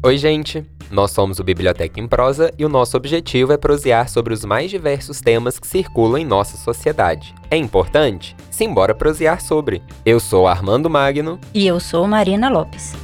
Oi, gente! Nós somos o Biblioteca em Prosa e o nosso objetivo é prosear sobre os mais diversos temas que circulam em nossa sociedade. É importante? Simbora prosear sobre. Eu sou Armando Magno. E eu sou Marina Lopes.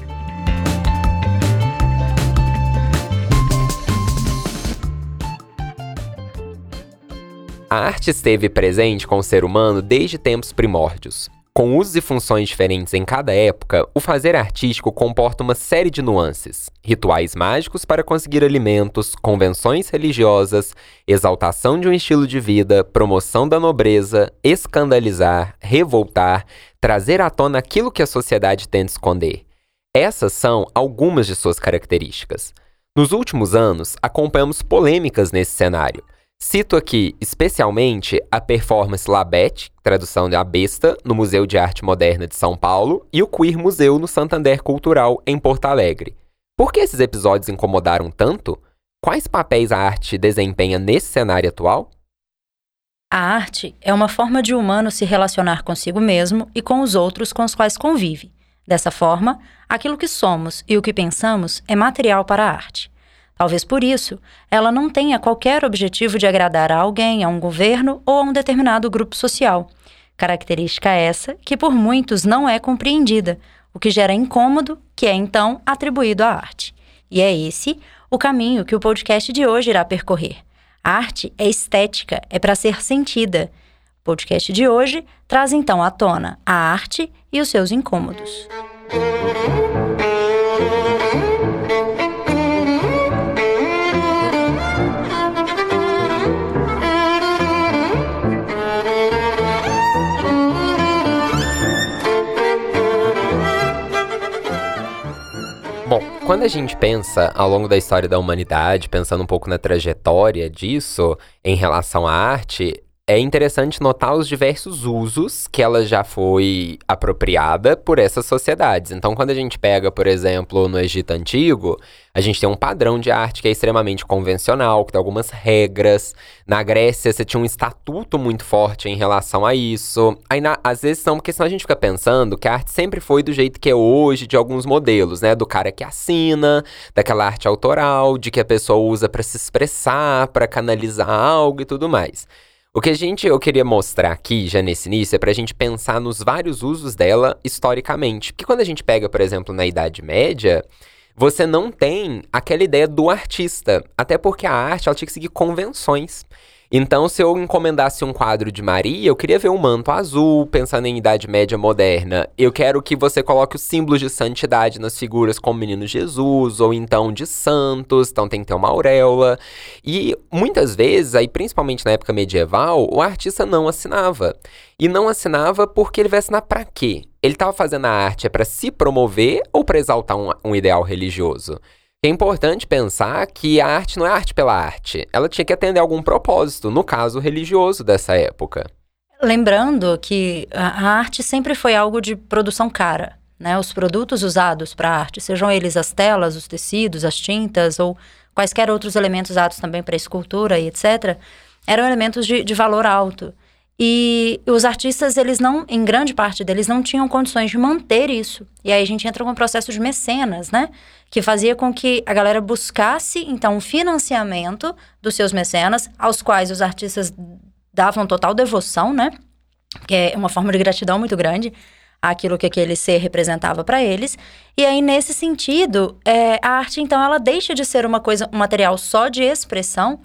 A arte esteve presente com o ser humano desde tempos primórdios. Com usos e funções diferentes em cada época, o fazer artístico comporta uma série de nuances: rituais mágicos para conseguir alimentos, convenções religiosas, exaltação de um estilo de vida, promoção da nobreza, escandalizar, revoltar, trazer à tona aquilo que a sociedade tenta esconder. Essas são algumas de suas características. Nos últimos anos, acompanhamos polêmicas nesse cenário. Cito aqui especialmente a performance Labette, tradução de A Besta, no Museu de Arte Moderna de São Paulo, e o Queer Museu no Santander Cultural, em Porto Alegre. Por que esses episódios incomodaram tanto? Quais papéis a arte desempenha nesse cenário atual? A arte é uma forma de o humano se relacionar consigo mesmo e com os outros com os quais convive. Dessa forma, aquilo que somos e o que pensamos é material para a arte. Talvez por isso, ela não tenha qualquer objetivo de agradar a alguém, a um governo ou a um determinado grupo social. Característica essa que por muitos não é compreendida, o que gera incômodo, que é então atribuído à arte. E é esse o caminho que o podcast de hoje irá percorrer. A arte é estética, é para ser sentida. O podcast de hoje traz então à tona a arte e os seus incômodos. Quando a gente pensa ao longo da história da humanidade, pensando um pouco na trajetória disso em relação à arte, é interessante notar os diversos usos que ela já foi apropriada por essas sociedades. Então, quando a gente pega, por exemplo, no Egito Antigo, a gente tem um padrão de arte que é extremamente convencional, que tem algumas regras. Na Grécia, você tinha um estatuto muito forte em relação a isso. Aí, na, às vezes, não, porque senão a gente fica pensando que a arte sempre foi do jeito que é hoje, de alguns modelos, né? Do cara que assina, daquela arte autoral, de que a pessoa usa para se expressar, para canalizar algo e tudo mais. O que a gente eu queria mostrar aqui, já nesse início, é para a gente pensar nos vários usos dela historicamente. Porque quando a gente pega, por exemplo, na Idade Média, você não tem aquela ideia do artista. Até porque a arte ela tinha que seguir convenções. Então, se eu encomendasse um quadro de Maria, eu queria ver um manto azul, pensando em Idade Média moderna. Eu quero que você coloque os símbolos de santidade nas figuras como menino Jesus, ou então de santos, então tem que ter uma auréola. E muitas vezes, aí principalmente na época medieval, o artista não assinava. E não assinava porque ele vai assinar pra quê? Ele estava fazendo a arte é para se promover ou para exaltar um, um ideal religioso? É importante pensar que a arte não é arte pela arte. Ela tinha que atender algum propósito, no caso religioso dessa época. Lembrando que a arte sempre foi algo de produção cara. Né? Os produtos usados para arte, sejam eles as telas, os tecidos, as tintas ou quaisquer outros elementos usados também para escultura e etc., eram elementos de, de valor alto. E os artistas, eles não, em grande parte deles, não tinham condições de manter isso. E aí a gente entra com um processo de mecenas, né? Que fazia com que a galera buscasse, então, um financiamento dos seus mecenas, aos quais os artistas davam total devoção, né? Que é uma forma de gratidão muito grande àquilo que aquele ser representava para eles. E aí, nesse sentido, é, a arte, então, ela deixa de ser uma coisa, um material só de expressão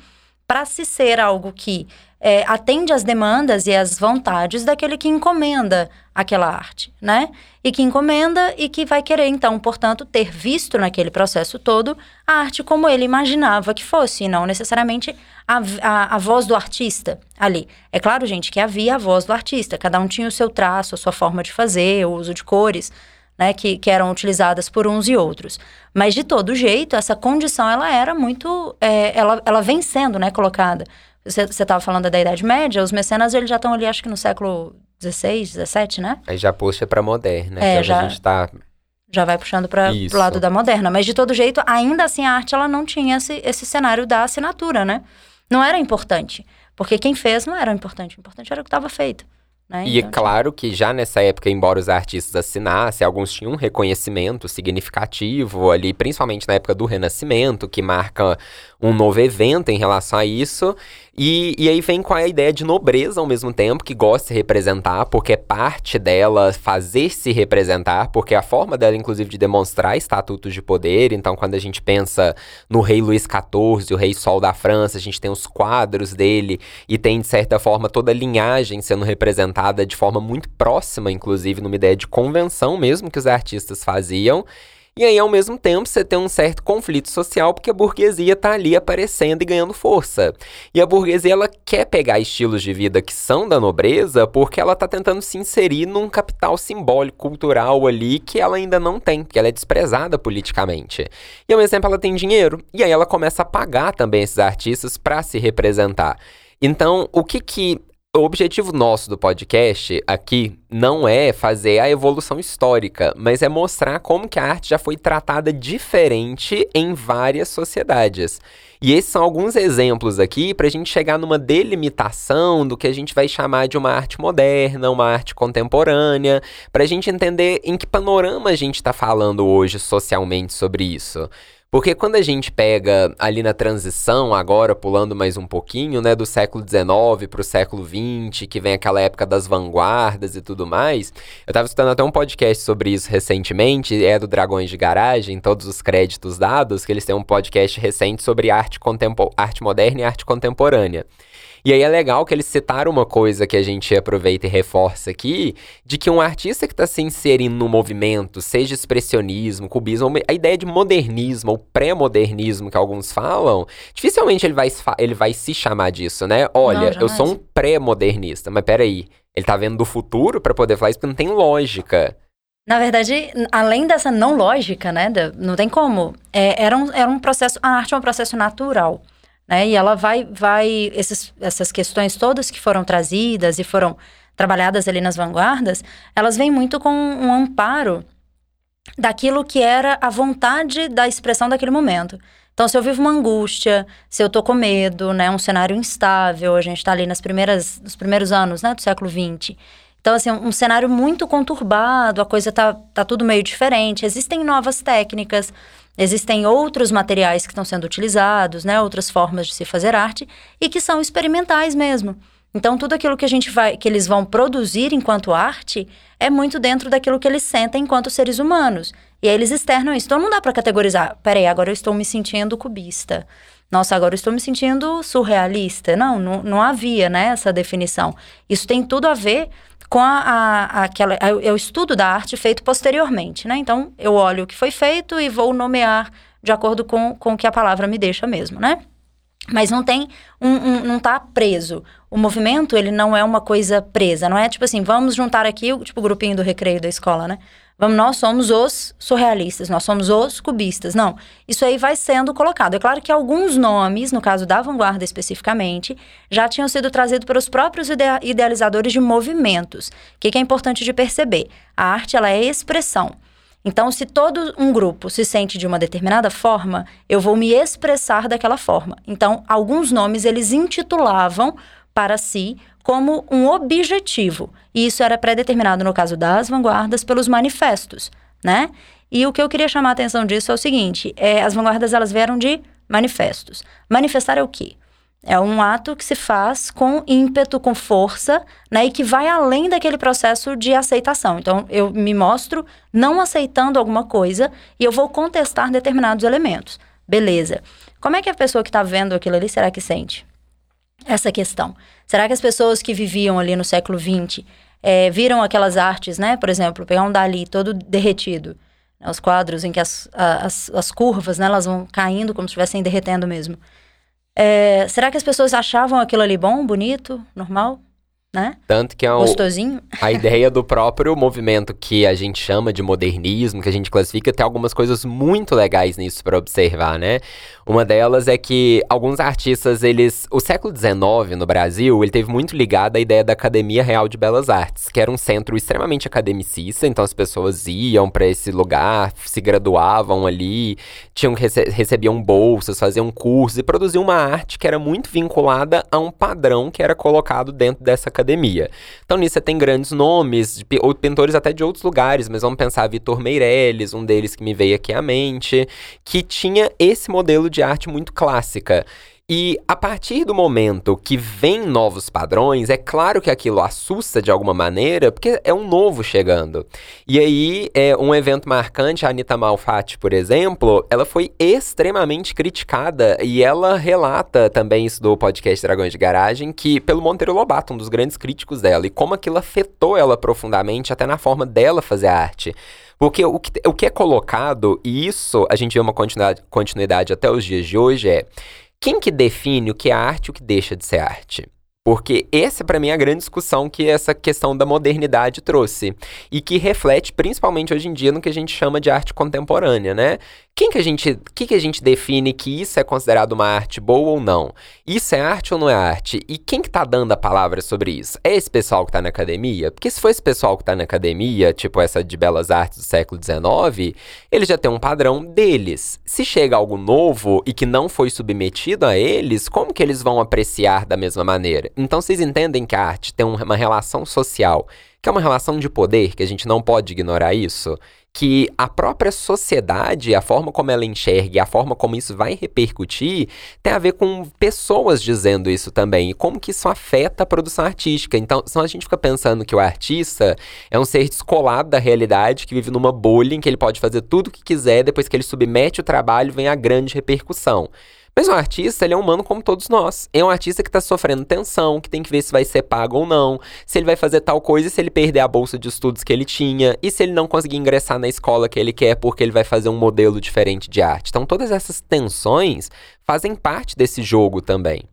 para se ser algo que é, atende às demandas e às vontades daquele que encomenda aquela arte, né? E que encomenda e que vai querer, então, portanto, ter visto naquele processo todo a arte como ele imaginava que fosse, e não necessariamente a, a, a voz do artista ali. É claro, gente, que havia a voz do artista, cada um tinha o seu traço, a sua forma de fazer, o uso de cores. Né, que, que, eram utilizadas por uns e outros. Mas, de todo jeito, essa condição, ela era muito... É, ela, ela vem sendo né, colocada você estava falando da Idade Média, os mecenas eles já estão ali, acho que no século XVI, XVII, né? Aí já puxa para moderna, é, que já, a gente tá... Já vai puxando para o lado da moderna. Mas, de todo jeito, ainda assim, a arte ela não tinha esse, esse cenário da assinatura, né? Não era importante. Porque quem fez não era importante. O importante era o que estava feito. Né? E é Então, claro que já nessa época, embora os artistas assinassem, alguns tinham um reconhecimento significativo ali, principalmente na época do Renascimento, que marca um novo evento em relação a isso. E, e aí vem com a ideia de nobreza ao mesmo tempo, que gosta de se representar, porque é parte dela fazer se representar, porque é a forma dela, inclusive, de demonstrar estatutos de poder. Então, quando a gente pensa no rei Luís XIV, o rei Sol da França, a gente tem os quadros dele e tem, de certa forma, toda a linhagem sendo representada de forma muito próxima, inclusive, numa ideia de convenção mesmo que os artistas faziam. E aí, ao mesmo tempo, você tem um certo conflito social, porque a burguesia tá ali aparecendo e ganhando força. E a burguesia, ela quer pegar estilos de vida que são da nobreza, porque ela tá tentando se inserir num capital simbólico, cultural ali, que ela ainda não tem, porque ela é desprezada politicamente. E ao mesmo tempo, ela tem dinheiro. E aí, ela começa a pagar também esses artistas para se representar. Então, o que que o objetivo nosso do podcast aqui não é fazer a evolução histórica, mas é mostrar como que a arte já foi tratada diferente em várias sociedades. E esses são alguns exemplos aqui para a gente chegar numa delimitação do que a gente vai chamar de uma arte moderna, uma arte contemporânea, para a gente entender em que panorama a gente está falando hoje socialmente sobre isso. Porque quando a gente pega ali na transição, agora pulando mais um pouquinho, né, do século XIX para o século XX, que vem aquela época das vanguardas e tudo mais, eu estava escutando até um podcast sobre isso recentemente, é do Dragões de Garagem, todos os créditos dados, que eles têm um podcast recente sobre arte, arte moderna e arte contemporânea. E aí é legal que eles citaram uma coisa que a gente aproveita e reforça aqui, de que um artista que está se inserindo no movimento, seja expressionismo, cubismo, a ideia de modernismo ou pré-modernismo que alguns falam, dificilmente ele vai, ele vai se chamar disso, né? Olha, Não, eu sou um pré-modernista, mas peraí, ele tá vendo do futuro para poder falar isso porque não tem lógica. Na verdade, além dessa não lógica, né? Não tem como. É, era, um, era um processo. A arte é um processo natural. Né? E ela vai, vai esses, essas questões todas que foram trazidas e foram trabalhadas ali nas vanguardas, elas vêm muito com um amparo daquilo que era a vontade da expressão daquele momento. Então, se eu vivo uma angústia, se eu tô com medo, né, um cenário instável, a gente está ali nas primeiras, nos primeiros anos, né, do século XX. Então, assim, um cenário muito conturbado, a coisa tá, tá tudo meio diferente. Existem novas técnicas, Existem outros materiais que estão sendo utilizados, né, outras formas de se fazer arte e que são experimentais mesmo. Então tudo aquilo que a gente vai, que eles vão produzir enquanto arte é muito dentro daquilo que eles sentem enquanto seres humanos. E aí eles externam isso. Então não dá para categorizar. Peraí, agora eu estou me sentindo cubista. Nossa, agora eu estou me sentindo surrealista. Não, não, não havia, né, essa definição. Isso tem tudo a ver com a, a, aquela, a, é o estudo da arte feito posteriormente, né? Então, eu olho o que foi feito e vou nomear de acordo com, com o que a palavra me deixa mesmo, né? Mas não tem um, um, não tá preso. O movimento, ele não é uma coisa presa, não é tipo assim, vamos juntar aqui o tipo o grupinho do recreio da escola, né? Vamos, nós somos os surrealistas, nós somos os cubistas. Não, isso aí vai sendo colocado. É claro que alguns nomes, no caso da vanguarda especificamente, já tinham sido trazidos pelos próprios idealizadores de movimentos. O que, que é importante de perceber? A arte, ela é expressão. Então, se todo um grupo se sente de uma determinada forma, eu vou me expressar daquela forma. Então, alguns nomes eles intitulavam para si como um objetivo. E isso era pré-determinado no caso das vanguardas pelos manifestos, né? E o que eu queria chamar a atenção disso é o seguinte: é, as vanguardas elas vieram de manifestos. Manifestar é o quê? É um ato que se faz com ímpeto, com força, né? E que vai além daquele processo de aceitação. Então, eu me mostro não aceitando alguma coisa e eu vou contestar determinados elementos. Beleza. Como é que a pessoa que está vendo aquilo ali será que sente? Essa questão. Será que as pessoas que viviam ali no século XX é, viram aquelas artes, né? Por exemplo, pegar um Dali todo derretido. Né? Os quadros em que as, as, as curvas, né? Elas vão caindo como se estivessem derretendo mesmo. É, será que as pessoas achavam aquilo ali bom, bonito, normal? Né? Tanto que é o, Gostosinho. a ideia do próprio movimento que a gente chama de modernismo, que a gente classifica, tem algumas coisas muito legais nisso para observar, né? Uma delas é que alguns artistas, eles. O século XIX no Brasil, ele teve muito ligado à ideia da Academia Real de Belas Artes, que era um centro extremamente academicista, então as pessoas iam para esse lugar, se graduavam ali, tinham rece recebiam bolsas, faziam cursos e produziam uma arte que era muito vinculada a um padrão que era colocado dentro dessa academia. Então nisso você tem grandes nomes, ou pintores até de outros lugares, mas vamos pensar Vitor Meirelles, um deles que me veio aqui à mente, que tinha esse modelo de arte muito clássica. E a partir do momento que vem novos padrões, é claro que aquilo assusta de alguma maneira, porque é um novo chegando. E aí, é um evento marcante, a Anitta Malfatti, por exemplo, ela foi extremamente criticada e ela relata também isso do podcast Dragões de Garagem, que pelo Monteiro Lobato, um dos grandes críticos dela, e como aquilo afetou ela profundamente, até na forma dela fazer arte. Porque o que, o que é colocado, e isso a gente vê uma continuidade, continuidade até os dias de hoje, é quem que define o que é arte e o que deixa de ser arte? Porque essa, para mim, é a grande discussão que essa questão da modernidade trouxe. E que reflete, principalmente hoje em dia, no que a gente chama de arte contemporânea, né? Quem que a gente, que que a gente define que isso é considerado uma arte boa ou não? Isso é arte ou não é arte? E quem que tá dando a palavra sobre isso? É esse pessoal que tá na academia? Porque se for esse pessoal que tá na academia, tipo essa de belas artes do século XIX, eles já tem um padrão deles. Se chega algo novo e que não foi submetido a eles, como que eles vão apreciar da mesma maneira? Então vocês entendem que a arte tem uma relação social, que é uma relação de poder, que a gente não pode ignorar isso? Que a própria sociedade, a forma como ela enxerga a forma como isso vai repercutir, tem a ver com pessoas dizendo isso também e como que isso afeta a produção artística. Então, senão a gente fica pensando que o artista é um ser descolado da realidade, que vive numa bolha em que ele pode fazer tudo o que quiser, depois que ele submete o trabalho, vem a grande repercussão. Mas o artista, ele é humano como todos nós. É um artista que está sofrendo tensão, que tem que ver se vai ser pago ou não, se ele vai fazer tal coisa e se ele perder a bolsa de estudos que ele tinha, e se ele não conseguir ingressar na escola que ele quer porque ele vai fazer um modelo diferente de arte. Então, todas essas tensões fazem parte desse jogo também.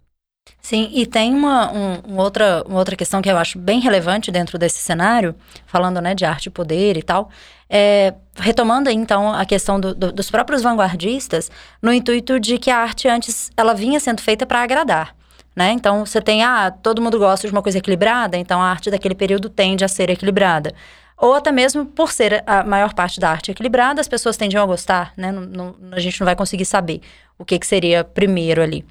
Sim, e tem uma, um, outra, uma outra questão que eu acho bem relevante dentro desse cenário, falando né, de arte e poder e tal, é, retomando então a questão do, do, dos próprios vanguardistas, no intuito de que a arte antes ela vinha sendo feita para agradar. Né? Então você tem, ah, todo mundo gosta de uma coisa equilibrada, então a arte daquele período tende a ser equilibrada. Ou até mesmo por ser a maior parte da arte equilibrada, as pessoas tendem a gostar, né? Não, não, a gente não vai conseguir saber o que, que seria primeiro ali.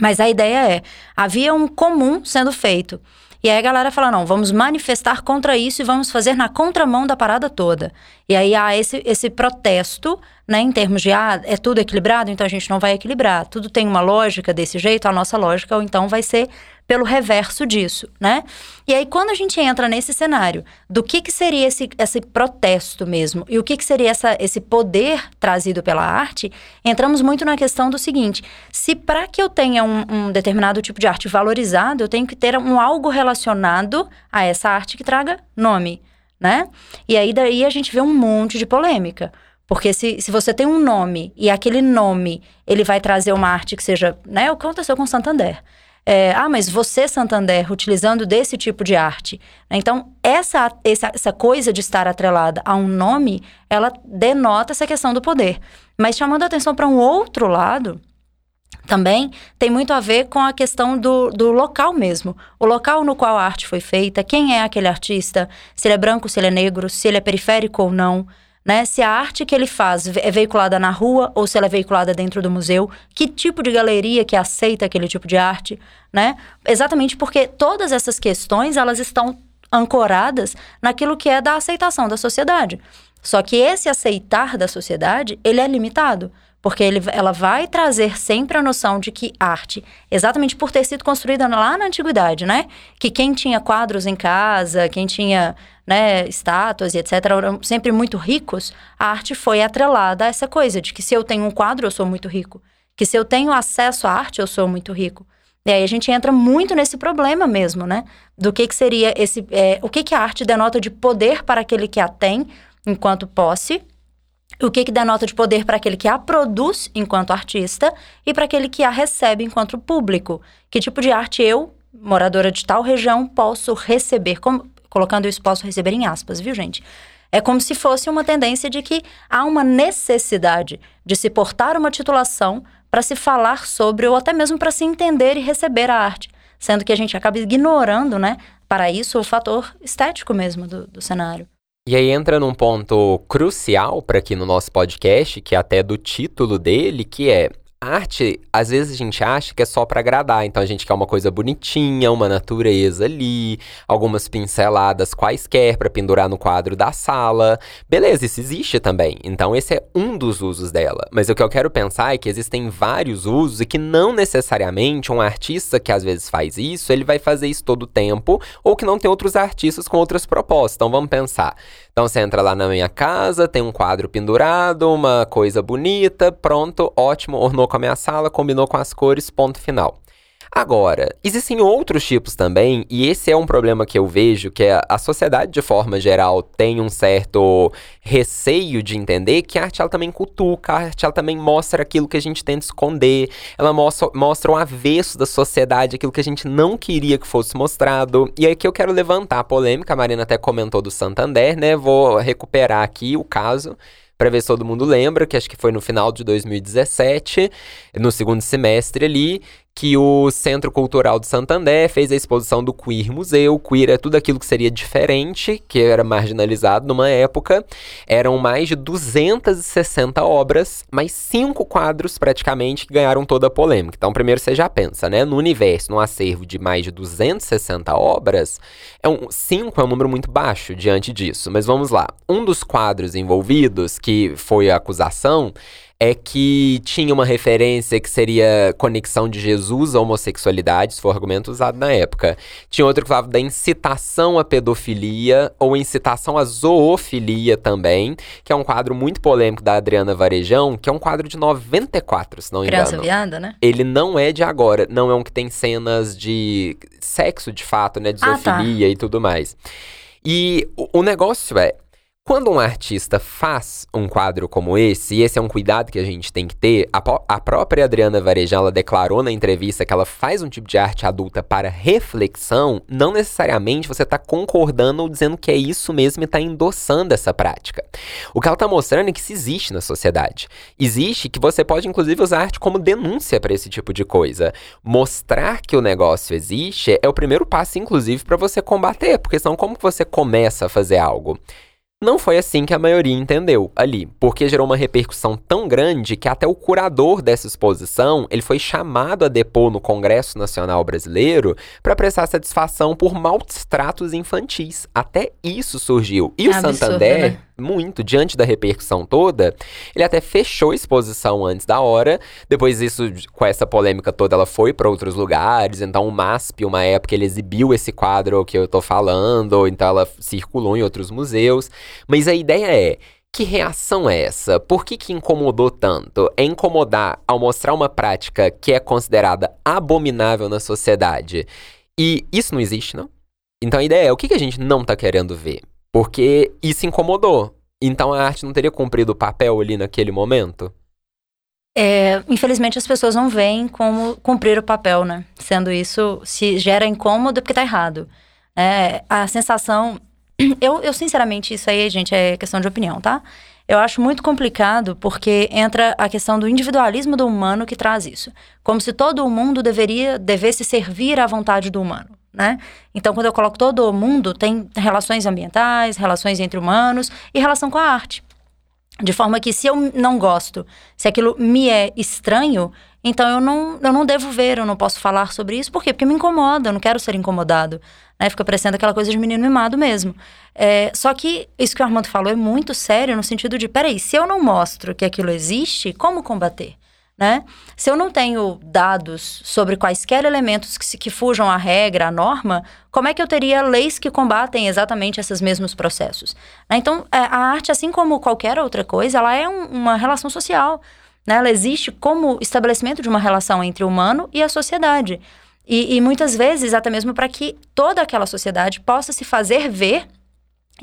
Mas a ideia é, havia um comum sendo feito. E aí a galera fala: não, vamos manifestar contra isso e vamos fazer na contramão da parada toda. E aí há esse, esse protesto, né, em termos de, ah, é tudo equilibrado, então a gente não vai equilibrar. Tudo tem uma lógica desse jeito, a nossa lógica, ou então vai ser pelo reverso disso, né? E aí, quando a gente entra nesse cenário do que, que seria esse, esse protesto mesmo e o que, que seria essa, esse poder trazido pela arte, entramos muito na questão do seguinte: se para que eu tenha um, um, determinado tipo de arte valorizado, eu tenho que ter um algo relacionado a essa arte que traga nome, né? E aí, daí a gente vê um monte de polêmica. Porque se, se você tem um nome e aquele nome ele vai trazer uma arte que seja, né? O que aconteceu com Santander é, ah, mas você, Santander, utilizando desse tipo de arte. Então, essa, essa, essa coisa de estar atrelada a um nome, ela denota essa questão do poder. Mas chamando a atenção para um outro lado, também tem muito a ver com a questão do, do local mesmo. O local no qual a arte foi feita, quem é aquele artista, se ele é branco, se ele é negro, se ele é periférico ou não né? Se a arte que ele faz é veiculada na rua ou se ela é veiculada dentro do museu, que tipo de galeria que aceita aquele tipo de arte, né? Exatamente porque todas essas questões, elas estão ancoradas naquilo que é da aceitação da sociedade. Só que esse aceitar da sociedade, ele é limitado. Porque ele, ela vai trazer sempre a noção de que arte, exatamente por ter sido construída lá na antiguidade, né? Que quem tinha quadros em casa, quem tinha né, estátuas e etc., eram sempre muito ricos, a arte foi atrelada a essa coisa de que se eu tenho um quadro, eu sou muito rico. Que se eu tenho acesso à arte, eu sou muito rico. E aí a gente entra muito nesse problema mesmo, né? Do que, que seria esse. É, o que, que a arte denota de poder para aquele que a tem enquanto posse o que, que dá nota de poder para aquele que a produz enquanto artista e para aquele que a recebe enquanto público. Que tipo de arte eu, moradora de tal região, posso receber? Como, colocando isso, posso receber em aspas, viu, gente? É como se fosse uma tendência de que há uma necessidade de se portar uma titulação para se falar sobre, ou até mesmo para se entender e receber a arte. Sendo que a gente acaba ignorando, né, para isso, o fator estético mesmo do, do cenário. E aí entra num ponto crucial para aqui no nosso podcast, que é até do título dele, que é arte, às vezes a gente acha que é só para agradar, então a gente quer uma coisa bonitinha, uma natureza ali, algumas pinceladas quaisquer para pendurar no quadro da sala. Beleza, isso existe também. Então esse é um dos usos dela. Mas o que eu quero pensar é que existem vários usos e que não necessariamente um artista que às vezes faz isso, ele vai fazer isso todo o tempo, ou que não tem outros artistas com outras propostas. Então vamos pensar. Então você entra lá na minha casa, tem um quadro pendurado, uma coisa bonita, pronto, ótimo, ornou com a minha sala, combinou com as cores, ponto final. Agora, existem outros tipos também, e esse é um problema que eu vejo, que é a sociedade, de forma geral, tem um certo receio de entender que a arte ela também cutuca, a arte ela também mostra aquilo que a gente tenta esconder, ela mostra, mostra o avesso da sociedade, aquilo que a gente não queria que fosse mostrado. E aí que eu quero levantar a polêmica, a Marina até comentou do Santander, né? Vou recuperar aqui o caso para ver se todo mundo lembra, que acho que foi no final de 2017, no segundo semestre ali, que o Centro Cultural de Santander fez a exposição do Queer Museu. Queer é tudo aquilo que seria diferente, que era marginalizado numa época. Eram mais de 260 obras, mais cinco quadros praticamente que ganharam toda a polêmica. Então, primeiro você já pensa, né? No universo, num acervo de mais de 260 obras, é um, cinco é um número muito baixo diante disso. Mas vamos lá. Um dos quadros envolvidos, que foi a acusação, é que tinha uma referência que seria conexão de Jesus à homossexualidade, isso foi o argumento usado na época. Tinha outro que falava da incitação à pedofilia ou incitação à zoofilia também, que é um quadro muito polêmico da Adriana Varejão, que é um quadro de 94, se não me engano. Criança viada, né? Ele não é de agora, não é um que tem cenas de sexo de fato, né, de zoofilia ah, tá. e tudo mais. E o, o negócio é, quando um artista faz um quadro como esse, e esse é um cuidado que a gente tem que ter, a, a própria Adriana Varejão ela declarou na entrevista que ela faz um tipo de arte adulta para reflexão, não necessariamente você está concordando ou dizendo que é isso mesmo e está endossando essa prática. O que ela está mostrando é que isso existe na sociedade. Existe que você pode, inclusive, usar arte como denúncia para esse tipo de coisa. Mostrar que o negócio existe é o primeiro passo, inclusive, para você combater, porque senão como você começa a fazer algo? Não foi assim que a maioria entendeu ali, porque gerou uma repercussão tão grande que até o curador dessa exposição ele foi chamado a depor no Congresso Nacional Brasileiro para prestar satisfação por maus tratos infantis. Até isso surgiu. E o absurdo, Santander, né? Muito, diante da repercussão toda, ele até fechou a exposição antes da hora. Depois isso, com essa polêmica toda, ela foi para outros lugares. Então o MASP, uma época, ele exibiu esse quadro que eu tô falando, então ela circulou em outros museus. Mas a ideia é, que reação é essa? Por que, que incomodou tanto? É incomodar ao mostrar uma prática que é considerada abominável na sociedade. E isso não existe, não? Então a ideia é, o que, que a gente não tá querendo ver? Porque isso incomodou. Então a arte não teria cumprido o papel ali naquele momento? É, infelizmente as pessoas não veem como cumprir o papel, né? Sendo isso, se gera incômodo é porque tá errado. É, a sensação. Eu, eu, sinceramente, isso aí, gente, é questão de opinião, tá? Eu acho muito complicado porque entra a questão do individualismo do humano que traz isso. Como se todo mundo deveria, devesse servir à vontade do humano né? Então, quando eu coloco todo mundo, tem relações ambientais, relações entre humanos e relação com a arte. De forma que se eu não gosto, se aquilo me é estranho, então eu não, eu não devo ver, eu não posso falar sobre isso. Por quê? Porque me incomoda, eu não quero ser incomodado. Né? Fica parecendo aquela coisa de menino mimado mesmo. É, só que isso que o Armando falou é muito sério no sentido de, peraí, se eu não mostro que aquilo existe, como combater? Né? Se eu não tenho dados sobre quaisquer elementos que, se, que fujam à regra, à norma, como é que eu teria leis que combatem exatamente esses mesmos processos? Né? Então, é, a arte, assim como qualquer outra coisa, ela é um, uma relação social. Né? Ela existe como estabelecimento de uma relação entre o humano e a sociedade. E, e muitas vezes, até mesmo para que toda aquela sociedade possa se fazer ver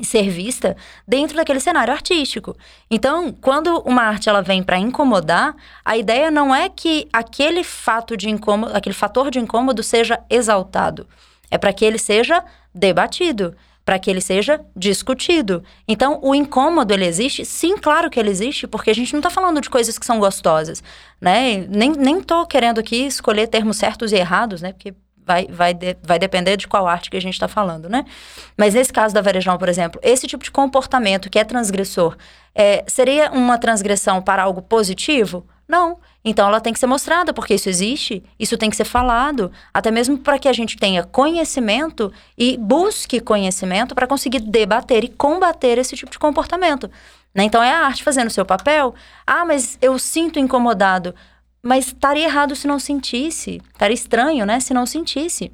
ser vista dentro daquele cenário artístico. Então, quando uma arte ela vem para incomodar, a ideia não é que aquele fato de incômodo, aquele fator de incômodo seja exaltado. É para que ele seja debatido, para que ele seja discutido. Então, o incômodo ele existe? Sim, claro que ele existe, porque a gente não está falando de coisas que são gostosas, né? Nem nem tô querendo aqui escolher termos certos e errados, né? Porque vai, vai, de, vai depender de qual arte que a gente está falando, né? Mas nesse caso da Varejão, por exemplo, esse tipo de comportamento que é transgressor, é, seria uma transgressão para algo positivo? Não. Então ela tem que ser mostrada, porque isso existe, isso tem que ser falado, até mesmo para que a gente tenha conhecimento e busque conhecimento para conseguir debater e combater esse tipo de comportamento. Né? Então é a arte fazendo o seu papel. Ah, mas eu sinto incomodado. Mas estaria errado se não sentisse. Estaria estranho, né? Se não sentisse.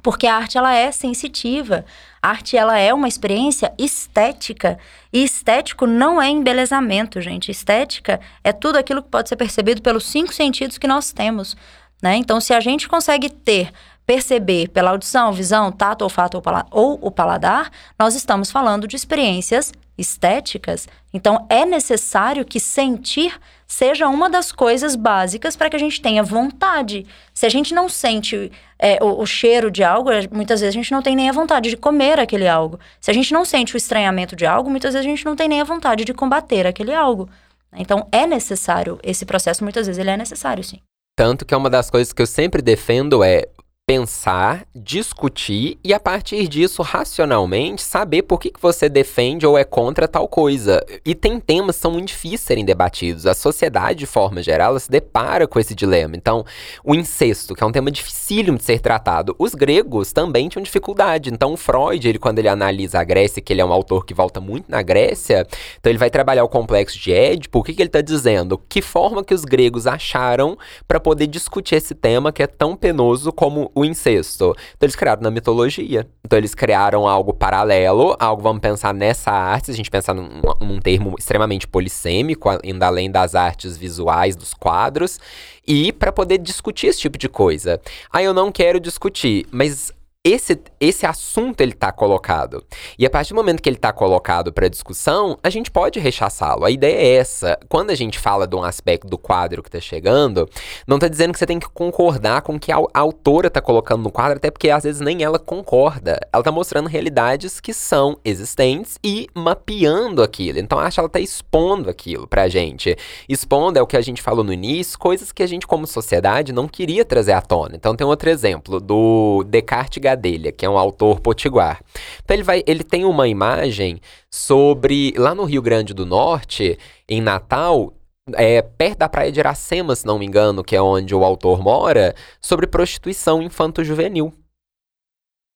Porque a arte ela é sensitiva. A arte ela é uma experiência estética. E estético não é embelezamento, gente. Estética é tudo aquilo que pode ser percebido pelos cinco sentidos que nós temos. Né? Então, se a gente consegue ter, perceber pela audição, visão, tato, olfato ou o paladar, nós estamos falando de experiências estéticas. Então, é necessário que sentir seja uma das coisas básicas para que a gente tenha vontade. Se a gente não sente é, o, o, cheiro de algo, muitas vezes a gente não tem nem a vontade de comer aquele algo. Se a gente não sente o estranhamento de algo, muitas vezes a gente não tem nem a vontade de combater aquele algo. Então, é necessário esse processo, muitas vezes ele é necessário, sim. Tanto que é uma das coisas que eu sempre defendo é pensar, discutir e a partir disso, racionalmente, saber por que, que você defende ou é contra tal coisa. E tem temas que são muito difíceis de serem debatidos. A sociedade, de forma geral, se depara com esse dilema. Então, o incesto, que é um tema dificílimo de ser tratado. Os gregos também tinham dificuldade. Então, Freud, ele, quando ele analisa a Grécia, que ele é um autor que volta muito na Grécia, então ele vai trabalhar o complexo de Édipo. O que, que ele está dizendo? Que forma que os gregos acharam para poder discutir esse tema que é tão penoso como o incesto. Então eles criaram na mitologia. Então eles criaram algo paralelo, algo, vamos pensar nessa arte, se a gente pensar num, num termo extremamente polissêmico, ainda além das artes visuais, dos quadros, e para poder discutir esse tipo de coisa. Aí eu não quero discutir, mas esse, esse assunto ele está colocado. E a partir do momento que ele está colocado para discussão, a gente pode rechaçá-lo. A ideia é essa. Quando a gente fala de um aspecto do quadro que está chegando, não está dizendo que você tem que concordar com o que a, autora está colocando no quadro, até porque às vezes nem ela concorda. Ela está mostrando realidades que são existentes e mapeando aquilo. Então acho que ela está expondo aquilo para a gente. Expondo é o que a gente falou no início, coisas que a gente como sociedade não queria trazer à tona. Então tem outro exemplo do Descartes Gadelha, que é um autor potiguar. Então ele vai, ele tem uma imagem sobre lá no Rio Grande do Norte, em Natal, é, perto da praia de Iracema, se não me engano, que é onde o autor mora, sobre prostituição infanto-juvenil.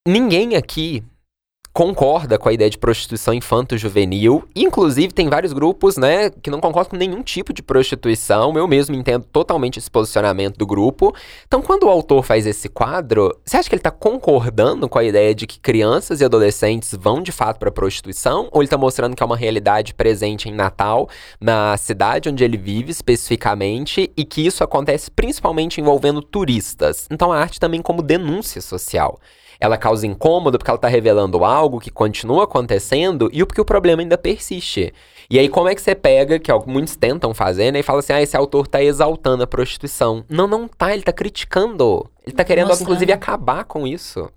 Ninguém aqui concorda com a ideia de prostituição infanto-juvenil. Inclusive, tem vários grupos, né, que não concordam com nenhum tipo de prostituição. Eu mesmo entendo totalmente esse posicionamento do grupo. Então, quando o autor faz esse quadro, você acha que ele está concordando com a ideia de que crianças e adolescentes vão de fato para prostituição? Ou ele está mostrando que é uma realidade presente em Natal, na cidade onde ele vive especificamente, e que isso acontece principalmente envolvendo turistas? Então, a arte também como denúncia social ela causa incômodo porque ela está revelando algo que continua acontecendo e porque o problema ainda persiste. E aí, como é que você pega, que muitos tentam fazer, né, e fala assim: ah, esse autor está exaltando a prostituição. Não, não tá, ele está criticando. Ele está querendo, inclusive, acabar com isso.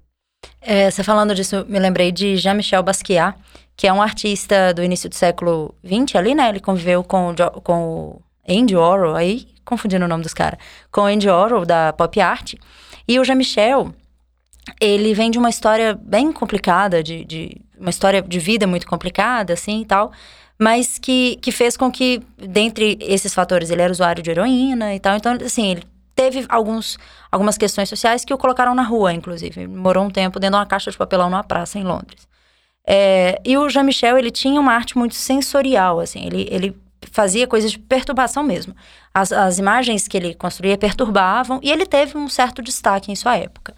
É, você falando disso, me lembrei de Jean-Michel Basquiat, que é um artista do início do século XX ali, né? Ele conviveu com, com o Andy Warhol, aí confundindo o nome dos caras, com o Andy Warhol da pop art. E o Jean-Michel, ele vem de uma história bem complicada, de, de, uma história de vida muito complicada, assim e tal, mas que, que fez com que, dentre esses fatores, ele era usuário de heroína e tal. Então, assim, ele teve alguns, algumas questões sociais que o colocaram na rua, inclusive. Morou um tempo dentro de uma caixa de papelão numa praça em Londres. É, e o Jean-Michel, ele tinha uma arte muito sensorial, assim, ele, ele fazia coisas de perturbação mesmo. As, as imagens que ele construía perturbavam e ele teve um certo destaque em sua época.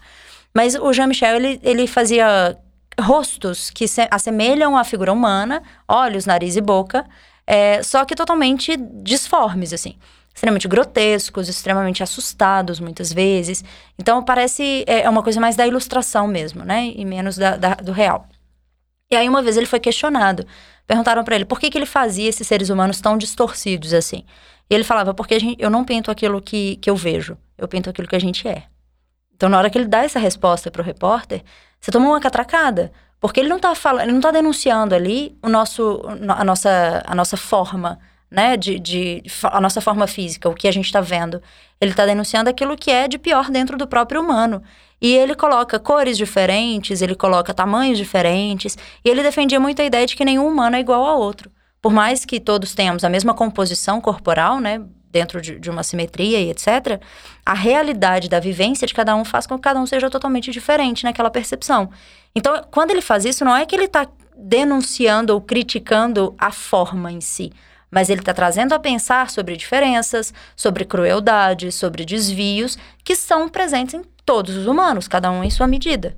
Mas o Jean-Michel, ele, ele fazia rostos que se assemelham à figura humana, olhos, nariz e boca, é, só que totalmente disformes, assim. Extremamente grotescos, extremamente assustados, muitas vezes. Então, parece é, é uma coisa mais da ilustração mesmo, né? E menos da, da, do real. E aí, uma vez ele foi questionado. Perguntaram para ele por que, que ele fazia esses seres humanos tão distorcidos assim. E ele falava, porque gente, eu não pinto aquilo que, que eu vejo, eu pinto aquilo que a gente é. Então, na hora que ele dá essa resposta para o repórter, você toma uma catracada. Porque ele não está falando, ele não tá denunciando ali o nosso, a, nossa, a nossa forma, né? De, de, a nossa forma física, o que a gente está vendo. Ele está denunciando aquilo que é de pior dentro do próprio humano. E ele coloca cores diferentes, ele coloca tamanhos diferentes. E ele defendia muito a ideia de que nenhum humano é igual ao outro. Por mais que todos tenhamos a mesma composição corporal, né? Dentro de, de uma simetria e etc., a realidade da vivência de cada um faz com que cada um seja totalmente diferente naquela percepção. Então, quando ele faz isso, não é que ele está denunciando ou criticando a forma em si, mas ele está trazendo a pensar sobre diferenças, sobre crueldade, sobre desvios que são presentes em todos os humanos, cada um em sua medida.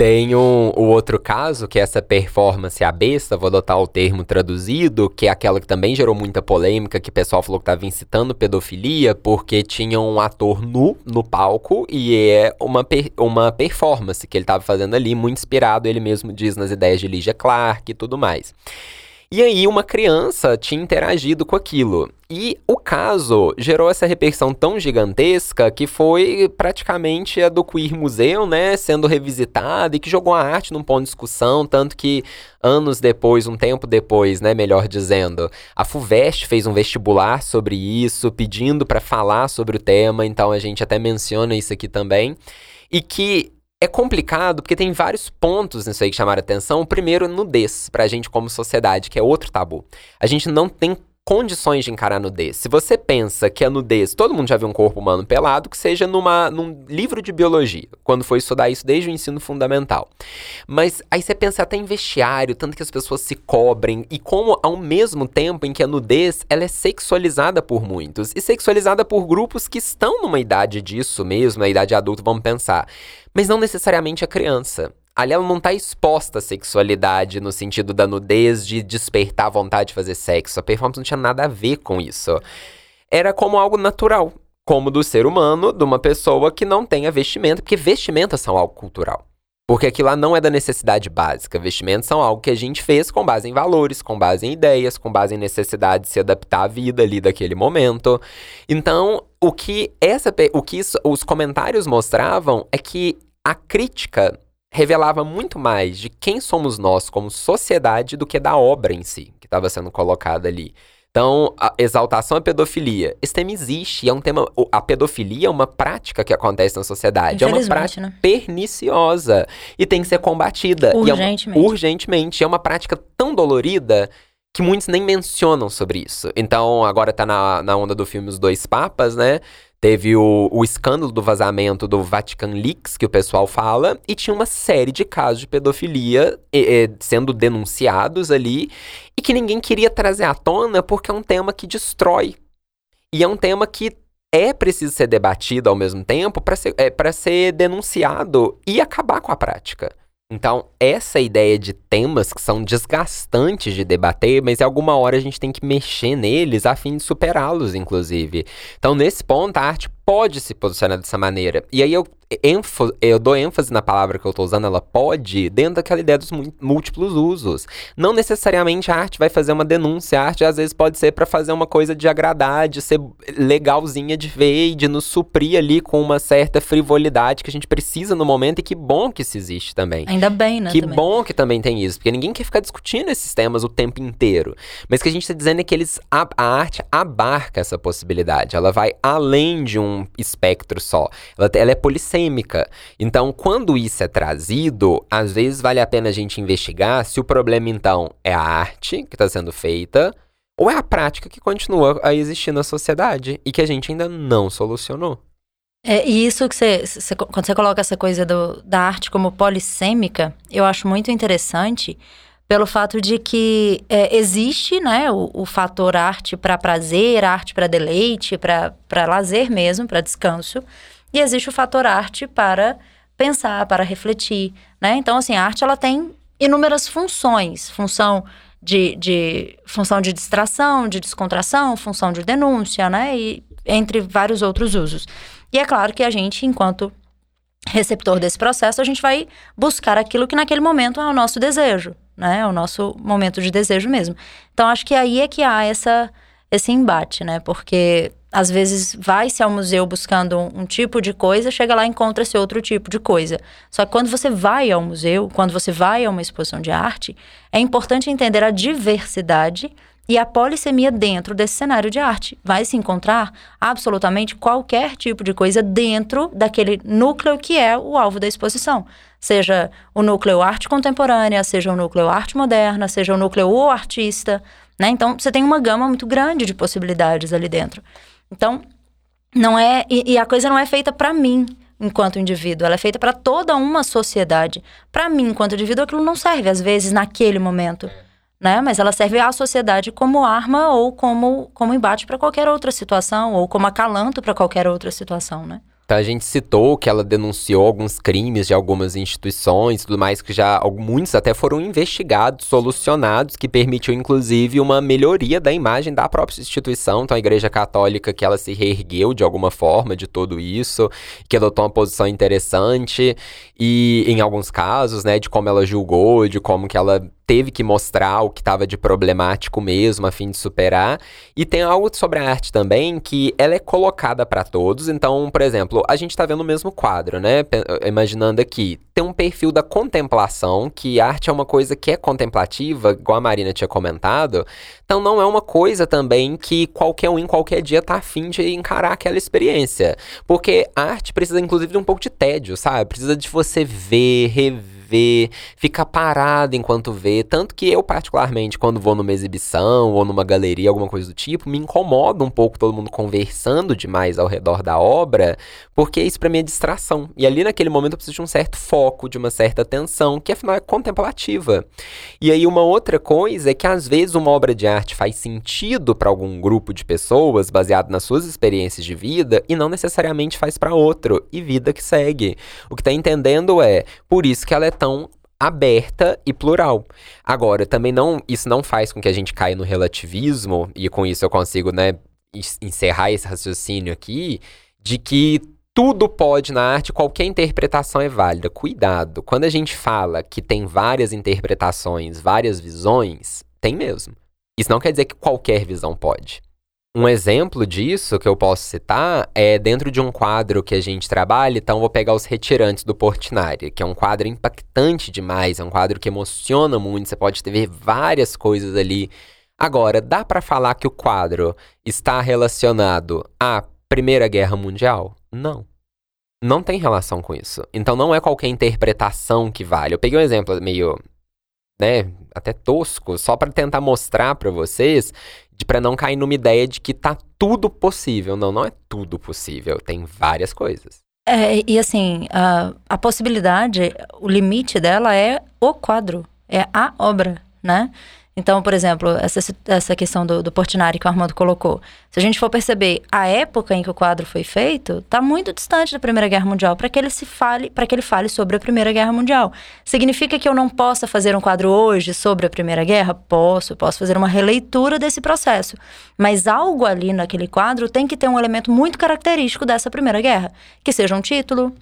Tem um, o outro caso, que é essa performance à besta, vou adotar o termo traduzido, que é aquela que também gerou muita polêmica, que o pessoal falou que estava incitando pedofilia, porque tinha um ator nu no palco e é uma, per, uma performance que ele estava fazendo ali, muito inspirado, ele mesmo diz, nas ideias de Ligia Clark e tudo mais. E aí uma criança tinha interagido com aquilo. E o caso gerou essa repercussão tão gigantesca que foi praticamente a do Queer Museu, né, sendo revisitada e que jogou a arte num ponto de discussão, tanto que anos depois, um tempo depois, né, melhor dizendo, a FUVEST fez um vestibular sobre isso, pedindo para falar sobre o tema, então a gente até menciona isso aqui também. E que é complicado porque tem vários pontos nisso aí que chamaram atenção. O primeiro, nudez, pra gente como sociedade, que é outro tabu. A gente não tem condições de encarar a nudez. Se você pensa que a nudez, todo mundo já viu um corpo humano pelado, que seja numa, num livro de biologia, quando foi estudar isso desde o ensino fundamental. Mas aí você pensa até em vestiário, tanto que as pessoas se cobrem, e como ao mesmo tempo em que a nudez, ela é sexualizada por muitos, e sexualizada por grupos que estão numa idade disso mesmo, na idade adulta, vamos pensar. Mas não necessariamente a criança ali ela não tá exposta à sexualidade no sentido da nudez, de despertar a vontade de fazer sexo. A performance não tinha nada a ver com isso. Era como algo natural, como do ser humano, de uma pessoa que não tenha vestimenta, porque vestimentas são algo cultural. Porque aquilo lá não é da necessidade básica. Vestimentos são algo que a gente fez com base em valores, com base em ideias, com base em necessidade de se adaptar à vida ali daquele momento. Então, o que essa o que isso, os comentários mostravam é que a crítica revelava muito mais de quem somos nós como sociedade do que da obra em si, que estava sendo colocada ali. Então, a exaltação à pedofilia. Esse tema existe, é um tema. A pedofilia é uma prática que acontece na sociedade. É uma prática né? perniciosa e tem que ser combatida. Urgentemente. É uma, urgentemente. É uma prática tão dolorida que muitos nem mencionam sobre isso. Então, agora tá na, na onda do filme Os Dois Papas, né? Teve o, o escândalo do vazamento do Vatican Leaks, que o pessoal fala, e tinha uma série de casos de pedofilia sendo denunciados ali, e que ninguém queria trazer à tona porque é um tema que destrói. E é um tema que é preciso ser debatido ao mesmo tempo para ser, é, ser denunciado e acabar com a prática. Então, essa ideia de temas que são desgastantes de debater, mas alguma hora a gente tem que mexer neles a fim de superá-los, inclusive. Então, nesse ponto, a arte pode se posicionar dessa maneira. E aí eu eu dou ênfase na palavra que eu estou usando, ela pode, dentro daquela ideia dos múltiplos usos. Não necessariamente a arte vai fazer uma denúncia, a arte às vezes pode ser para fazer uma coisa de agradar, de ser legalzinha de ver e de nos suprir ali com uma certa frivolidade que a gente precisa no momento e que bom que isso existe também. Ainda bem, né? Que também. bom que também tem isso, porque ninguém quer ficar discutindo esses temas o tempo inteiro. Mas o que a gente está dizendo é que eles, a, a arte abarca essa possibilidade, ela vai além de um espectro só. Ela, ela é policêmica sistêmica. Então, quando isso é trazido, às vezes vale a pena a gente investigar se o problema, então, é a arte que está sendo feita ou é a prática que continua a existir na sociedade e que a gente ainda não solucionou. É, e isso que você, você, quando você coloca essa coisa do, da arte como polissêmica, eu acho muito interessante pelo fato de que é, existe né, o, o fator arte para prazer, arte para deleite, para lazer mesmo, para descanso. E existe o fator arte para pensar, para refletir, né? Então, assim, a arte ela tem inúmeras funções, função de, de função de distração, de descontração, função de denúncia, né? E entre vários outros usos. E é claro que a gente, enquanto receptor desse processo, a gente vai buscar aquilo que naquele momento é o nosso desejo, né? É o nosso momento de desejo mesmo. Então, acho que aí é que há essa, esse embate, né? Porque às vezes vai-se ao museu buscando um, um, tipo de coisa, chega lá e encontra-se outro tipo de coisa. Só que quando você vai ao museu, quando você vai a uma exposição de arte, é importante entender a diversidade e a polissemia dentro desse cenário de arte. Vai se encontrar absolutamente qualquer tipo de coisa dentro daquele núcleo que é o alvo da exposição. Seja o núcleo arte contemporânea, seja o núcleo arte moderna, seja o núcleo o artista. Né? Então, você tem uma gama muito grande de possibilidades ali dentro. Então, não é. E, e a coisa não é feita para mim enquanto indivíduo, ela é feita para toda uma sociedade. Para mim, enquanto indivíduo, aquilo não serve, às vezes, naquele momento. Né? Mas ela serve à sociedade como arma ou como, como embate para qualquer outra situação, ou como acalanto para qualquer outra situação, né? Então, a gente citou que ela denunciou alguns crimes de algumas instituições tudo mais, que já muitos até foram investigados, solucionados, que permitiu inclusive uma melhoria da imagem da própria instituição. Então a Igreja Católica que ela se reergueu de alguma forma de tudo isso, que adotou uma posição interessante e em alguns casos, né, de como ela julgou, de como que ela teve que mostrar o que estava de problemático mesmo, a fim de superar. E tem algo sobre a arte também que ela é colocada para todos. Então, por exemplo, a gente está vendo o mesmo quadro, né? Imaginando aqui, tem um perfil da contemplação, que arte é uma coisa que é contemplativa, igual a Marina tinha comentado. Então, não é uma coisa também que qualquer um em qualquer dia tá afim de encarar aquela experiência. Porque a arte precisa, inclusive, de um pouco de tédio, sabe? Precisa de você ver, rever vê, fica parado enquanto vê. Tanto que eu, particularmente, quando vou numa exibição ou numa galeria, alguma coisa do tipo, me incomoda um pouco todo mundo conversando demais ao redor da obra, porque isso para mim é distração. E ali naquele momento eu preciso de um certo foco, de uma certa atenção, que afinal é contemplativa. E aí uma outra coisa é que às vezes uma obra de arte faz sentido para algum grupo de pessoas, baseado nas suas experiências de vida, e não necessariamente faz para outro, e vida que segue. O que tá entendendo é, por isso que ela é tão aberta e plural. Agora, também não, isso não faz com que a gente caia no relativismo e com isso eu consigo, né, encerrar esse raciocínio aqui de que tudo pode na arte, qualquer interpretação é válida. Cuidado, quando a gente fala que tem várias interpretações, várias visões, tem mesmo. Isso não quer dizer que qualquer visão pode. Um exemplo disso que eu posso citar é dentro de um quadro que a gente trabalha, então vou pegar os Retirantes do Portinari, que é um quadro impactante demais, é um quadro que emociona muito, você pode ver várias coisas ali. Agora, dá para falar que o quadro está relacionado à Primeira Guerra Mundial? Não. Não tem relação com isso. Então não é qualquer interpretação que vale. Eu peguei um exemplo meio, né, até tosco, só para tentar mostrar para vocês para não cair numa ideia de que tá tudo possível. Não, não é tudo possível. Tem várias coisas. É, e assim, a, a possibilidade, o limite dela é o quadro, é a obra, né? Então, por exemplo, essa, essa questão do, do Portinari que o Armando colocou. Se a gente for perceber a época em que o quadro foi feito, está muito distante da Primeira Guerra Mundial para que ele se fale, para que ele fale sobre a Primeira Guerra Mundial. Significa que eu não possa fazer um quadro hoje sobre a Primeira Guerra? Posso, posso fazer uma releitura desse processo. Mas algo ali naquele quadro tem que ter um elemento muito característico dessa Primeira Guerra, que seja um título,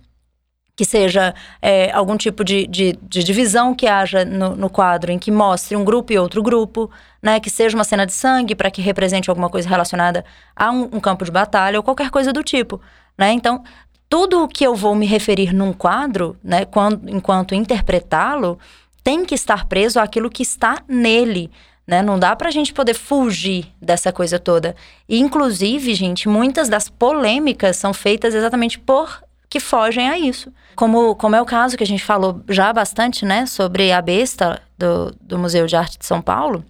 que seja é, algum tipo de, de, de, divisão que haja no, no, quadro, em que mostre um grupo e outro grupo, né? Que seja uma cena de sangue para que represente alguma coisa relacionada a um, um, campo de batalha ou qualquer coisa do tipo, né? Então, tudo o que eu vou me referir num quadro, né? Quando, enquanto interpretá-lo, tem que estar preso àquilo que está nele, né? Não dá para a gente poder fugir dessa coisa toda. E, inclusive, gente, muitas das polêmicas são feitas exatamente por que fogem a isso. Como, como é o caso que a gente falou já bastante, né, sobre a besta do, do Museu de Arte de São Paulo,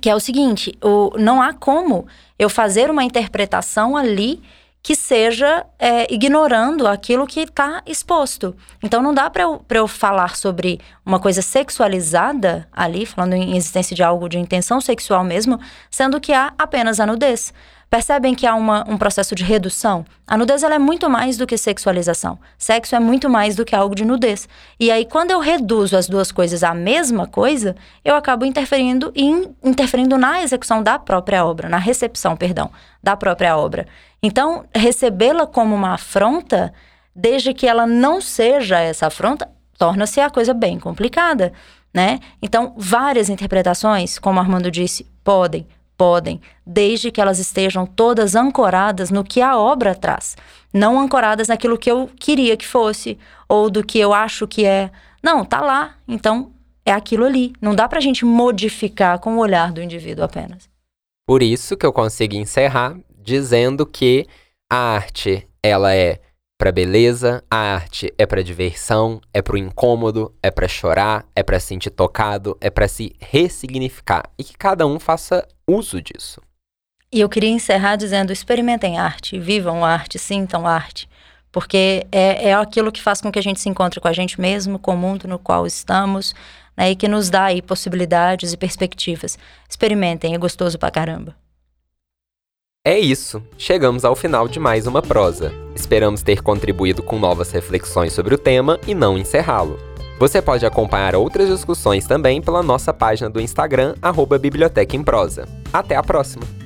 que é o seguinte: o, não há como eu fazer uma interpretação ali que seja é, ignorando aquilo que está exposto. Então não dá para eu, eu falar sobre uma coisa sexualizada ali, falando em existência de algo de intenção sexual mesmo, sendo que há apenas a nudez. Percebem que há uma, um processo de redução? A nudez é muito mais do que sexualização. Sexo é muito mais do que algo de nudez. E aí, quando eu reduzo as duas coisas à mesma coisa, eu acabo interferindo interferindo na execução da própria obra, na recepção, perdão, da própria obra. Então, recebê-la como uma afronta, desde que ela não seja essa afronta, torna-se a coisa bem complicada, né? Então, várias interpretações, como Armando disse, podem Podem, desde que elas estejam todas ancoradas no que a obra traz, não ancoradas naquilo que eu queria que fosse ou do que eu acho que é. Não, tá lá, então é aquilo ali. Não dá pra gente modificar com o olhar do indivíduo apenas. Por isso que eu consigo encerrar dizendo que a arte, ela é para beleza, a arte é para diversão, é para o incômodo, é para chorar, é para sentir tocado, é para se ressignificar e que cada um faça uso disso. E eu queria encerrar dizendo: experimentem arte, vivam arte, sintam arte, porque é, é aquilo que faz com que a gente se encontre com a gente mesmo, com o mundo no qual estamos, né, e que nos dá aí possibilidades e perspectivas. Experimentem, é gostoso pra caramba. É isso, chegamos ao final de mais uma prosa. Esperamos ter contribuído com novas reflexões sobre o tema e não encerrá-lo. Você pode acompanhar outras discussões também pela nossa página do Instagram, arroba Biblioteca em Prosa. Até a próxima!